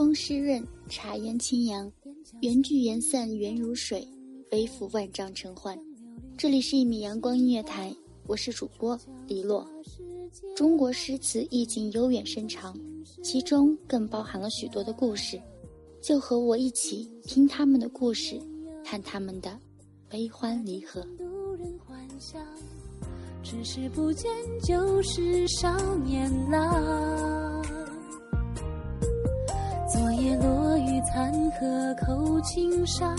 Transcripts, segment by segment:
风湿润，茶烟清扬，缘聚缘散，缘如水，背负万丈尘寰。这里是一米阳光音乐台，我是主播李洛。中国诗词意境悠远深长，其中更包含了许多的故事。就和我一起听他们的故事，看他们的悲欢离合。只是不见旧时少年郎。残荷扣青山，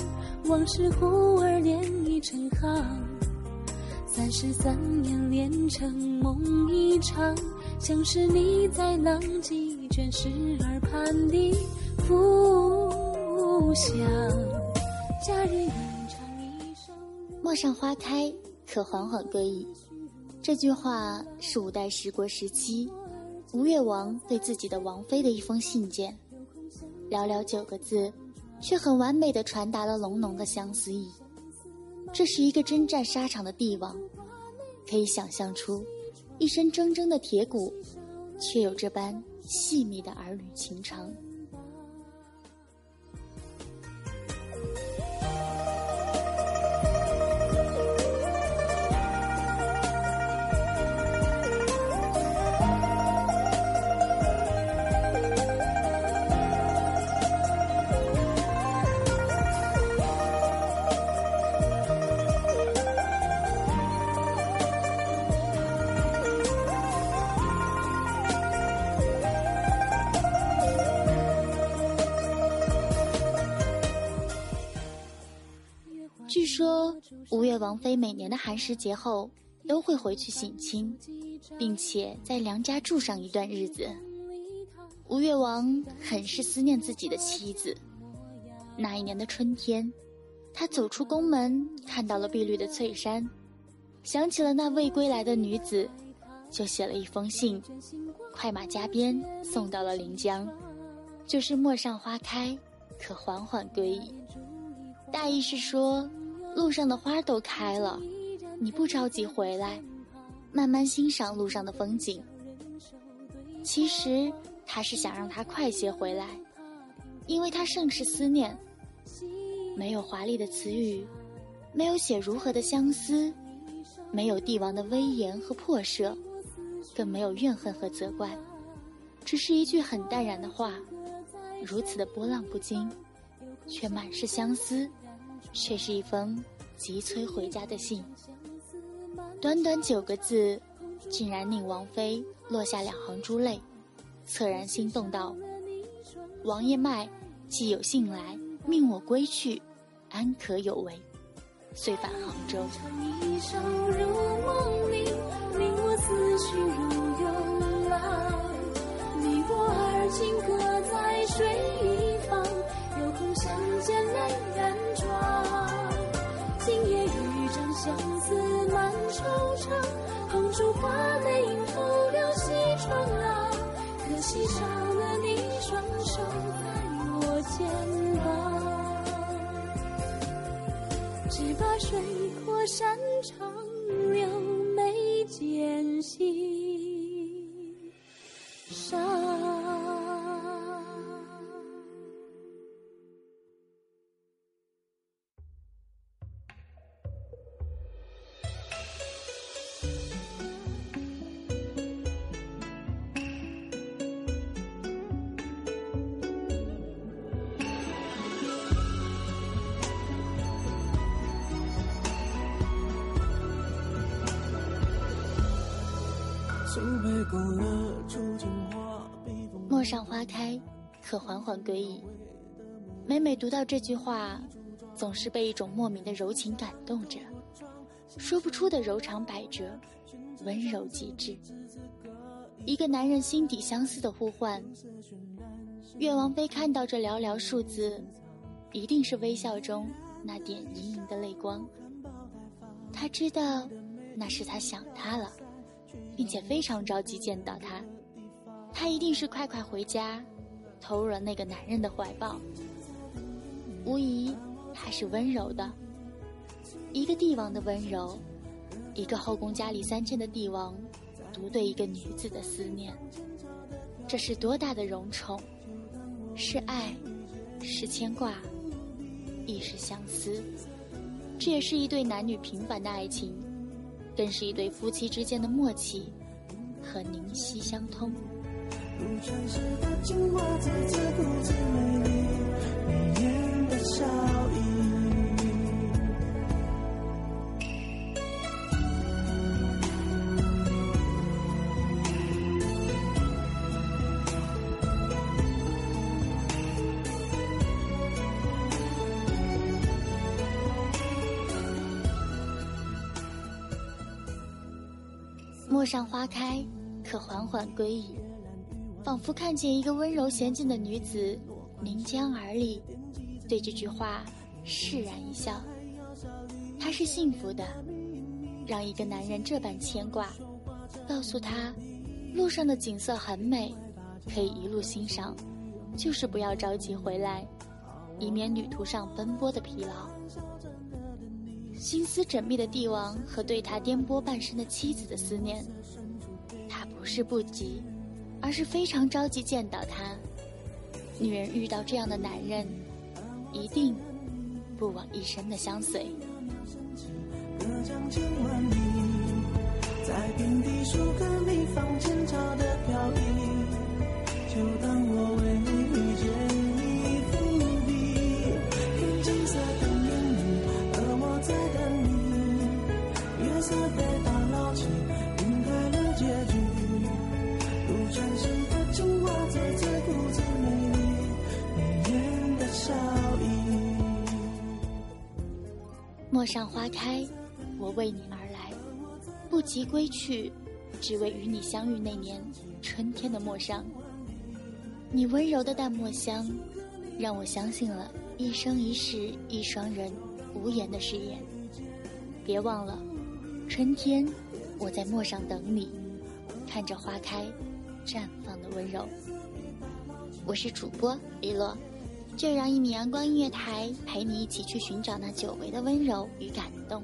往事忽而涟漪成行。三十三年连成梦一场，像是你在浪迹卷石耳畔的浮香。佳人吟唱一首。陌上花开，可缓缓归矣。这句话是五代十国时期吴越王对自己的王妃的一封信件。寥寥九个字，却很完美的传达了浓浓的相思意。这是一个征战沙场的帝王，可以想象出，一身铮铮的铁骨，却有这般细密的儿女情长。吴越王妃每年的寒食节后都会回去省亲，并且在娘家住上一段日子。吴越王很是思念自己的妻子。那一年的春天，他走出宫门，看到了碧绿的翠山，想起了那未归来的女子，就写了一封信，快马加鞭送到了临江，就是“陌上花开，可缓缓归矣”。大意是说。路上的花都开了，你不着急回来，慢慢欣赏路上的风景。其实他是想让他快些回来，因为他甚是思念。没有华丽的词语，没有写如何的相思，没有帝王的威严和破舍，更没有怨恨和责怪，只是一句很淡然的话，如此的波浪不惊，却满是相思。却是一封急催回家的信，短短九个字，竟然令王妃落下两行珠泪，恻然心动道：“王爷脉既有信来，命我归去，安可有违？”遂返杭州。你我而今各在水相思满惆怅，红烛花泪映透了西窗啊，可惜少了你双手在我肩膀，只把水过山长流眉间心。上花开，可缓缓归矣。每每读到这句话，总是被一种莫名的柔情感动着，说不出的柔肠百折，温柔极致。一个男人心底相思的呼唤。岳王妃看到这寥寥数字，一定是微笑中那点盈盈的泪光。他知道，那是他想他了，并且非常着急见到他。他一定是快快回家，投入了那个男人的怀抱。无疑，他是温柔的，一个帝王的温柔，一个后宫佳丽三千的帝王，独对一个女子的思念，这是多大的荣宠！是爱，是牵挂，亦是相思。这也是一对男女平凡的爱情，更是一对夫妻之间的默契和灵犀相通。陌上花开，可缓缓归矣。仿佛看见一个温柔娴静的女子临江而立，对这句话释然一笑。她是幸福的，让一个男人这般牵挂，告诉他，路上的景色很美，可以一路欣赏，就是不要着急回来，以免旅途上奔波的疲劳。心思缜密的帝王和对他颠簸半生的妻子的思念，他不是不急，而是非常着急见到他。女人遇到这样的男人，一定不枉一生的相随。在遍地树根里放前朝的飘逸，就当我为你遇见。陌上花开，我为你而来，不及归去，只为与你相遇那年春天的陌上。你温柔的淡墨香，让我相信了一生一世一双人无言的誓言。别忘了，春天，我在陌上等你，看着花开，绽放的温柔。我是主播李洛。就让一米阳光音乐台陪你一起去寻找那久违的温柔与感动。